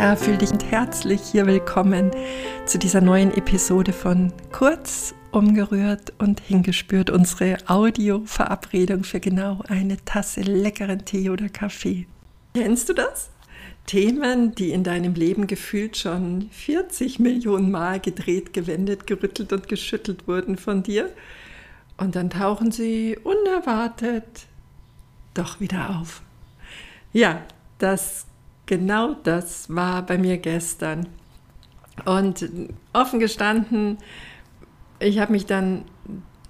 Ja, fühl dich herzlich hier willkommen zu dieser neuen Episode von Kurz, umgerührt und hingespürt. Unsere Audio-Verabredung für genau eine Tasse leckeren Tee oder Kaffee. Kennst du das? Themen, die in deinem Leben gefühlt schon 40 Millionen Mal gedreht, gewendet, gerüttelt und geschüttelt wurden von dir. Und dann tauchen sie unerwartet doch wieder auf. Ja, das genau das war bei mir gestern. Und offen gestanden, ich habe mich dann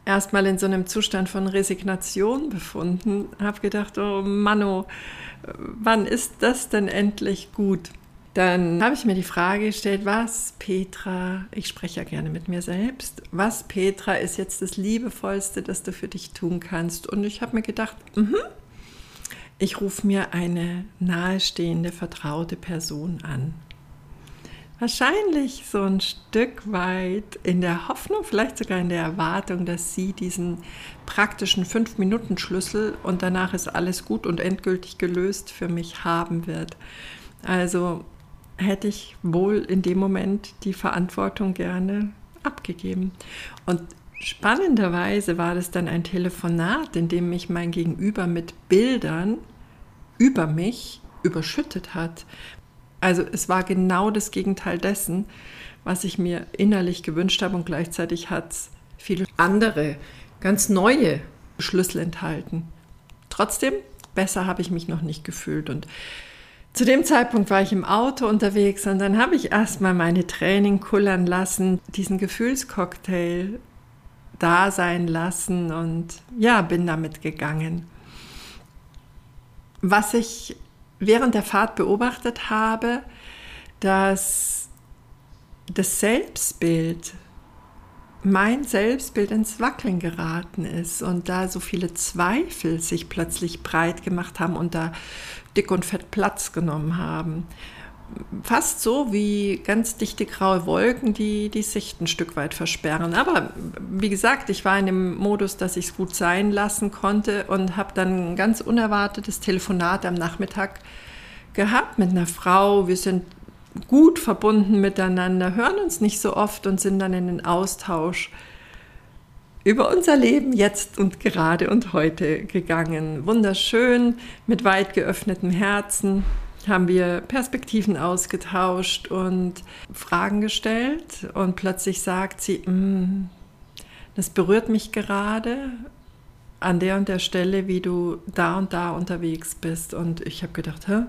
erstmal in so einem Zustand von Resignation befunden, habe gedacht, oh Manno, wann ist das denn endlich gut? Dann habe ich mir die Frage gestellt, was Petra, ich spreche ja gerne mit mir selbst, was Petra ist jetzt das Liebevollste, das du für dich tun kannst? Und ich habe mir gedacht, mhm, ich rufe mir eine nahestehende, vertraute Person an. Wahrscheinlich so ein Stück weit in der Hoffnung, vielleicht sogar in der Erwartung, dass sie diesen praktischen Fünf-Minuten-Schlüssel und danach ist alles gut und endgültig gelöst für mich haben wird. Also hätte ich wohl in dem Moment die Verantwortung gerne abgegeben. Und spannenderweise war das dann ein Telefonat, in dem mich mein Gegenüber mit Bildern über mich überschüttet hat. Also es war genau das Gegenteil dessen, was ich mir innerlich gewünscht habe und gleichzeitig hat es viele andere, ganz neue Schlüssel enthalten. Trotzdem, besser habe ich mich noch nicht gefühlt und zu dem Zeitpunkt war ich im Auto unterwegs und dann habe ich erstmal meine Training kullern lassen, diesen Gefühlscocktail da sein lassen und ja, bin damit gegangen. Was ich während der Fahrt beobachtet habe, dass das Selbstbild, mein Selbstbild ins Wackeln geraten ist und da so viele Zweifel sich plötzlich breit gemacht haben und da dick und fett Platz genommen haben fast so wie ganz dichte graue Wolken, die die Sicht ein Stück weit versperren. Aber wie gesagt, ich war in dem Modus, dass ich es gut sein lassen konnte und habe dann ein ganz unerwartetes Telefonat am Nachmittag gehabt mit einer Frau. Wir sind gut verbunden miteinander, hören uns nicht so oft und sind dann in den Austausch über unser Leben jetzt und gerade und heute gegangen. Wunderschön, mit weit geöffnetem Herzen haben wir Perspektiven ausgetauscht und Fragen gestellt und plötzlich sagt sie, mm, das berührt mich gerade an der und der Stelle, wie du da und da unterwegs bist. Und ich habe gedacht, Hä?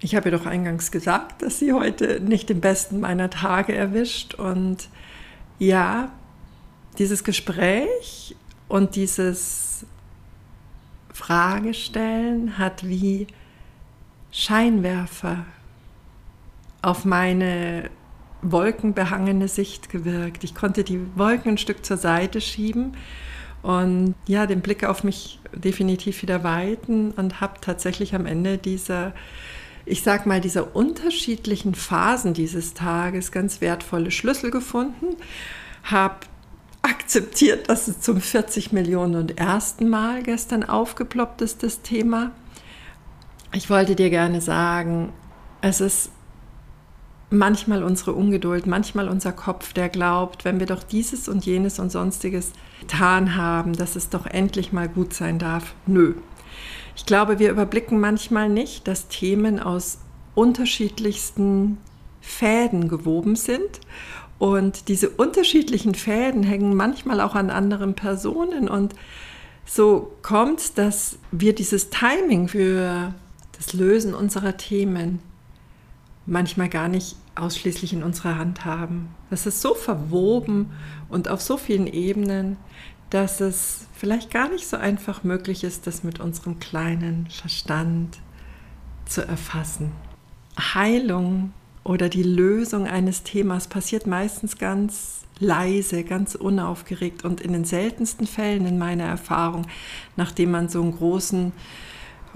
ich habe ihr doch eingangs gesagt, dass sie heute nicht den besten meiner Tage erwischt. Und ja, dieses Gespräch und dieses Fragestellen hat wie Scheinwerfer auf meine wolkenbehangene Sicht gewirkt. Ich konnte die Wolken ein Stück zur Seite schieben und ja, den Blick auf mich definitiv wieder weiten und habe tatsächlich am Ende dieser, ich sag mal, dieser unterschiedlichen Phasen dieses Tages ganz wertvolle Schlüssel gefunden, habe akzeptiert, dass es zum 40 Millionen und ersten Mal gestern aufgeploppt ist, das Thema ich wollte dir gerne sagen, es ist manchmal unsere Ungeduld, manchmal unser Kopf, der glaubt, wenn wir doch dieses und jenes und sonstiges getan haben, dass es doch endlich mal gut sein darf. Nö. Ich glaube, wir überblicken manchmal nicht, dass Themen aus unterschiedlichsten Fäden gewoben sind. Und diese unterschiedlichen Fäden hängen manchmal auch an anderen Personen. Und so kommt dass wir dieses Timing für das Lösen unserer Themen manchmal gar nicht ausschließlich in unserer Hand haben. Das ist so verwoben und auf so vielen Ebenen, dass es vielleicht gar nicht so einfach möglich ist, das mit unserem kleinen Verstand zu erfassen. Heilung oder die Lösung eines Themas passiert meistens ganz leise, ganz unaufgeregt und in den seltensten Fällen in meiner Erfahrung, nachdem man so einen großen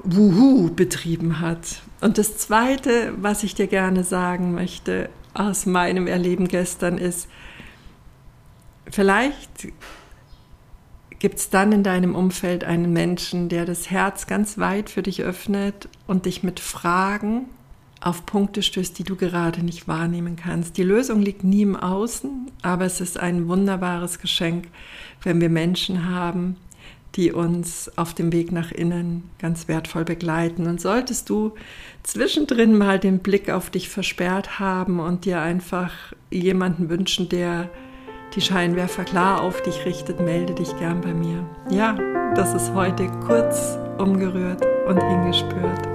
Wuhu betrieben hat. Und das Zweite, was ich dir gerne sagen möchte aus meinem Erleben gestern ist, vielleicht gibt es dann in deinem Umfeld einen Menschen, der das Herz ganz weit für dich öffnet und dich mit Fragen auf Punkte stößt, die du gerade nicht wahrnehmen kannst. Die Lösung liegt nie im Außen, aber es ist ein wunderbares Geschenk, wenn wir Menschen haben, die uns auf dem Weg nach innen ganz wertvoll begleiten. Und solltest du zwischendrin mal den Blick auf dich versperrt haben und dir einfach jemanden wünschen, der die Scheinwerfer klar auf dich richtet, melde dich gern bei mir. Ja, das ist heute kurz umgerührt und hingespürt.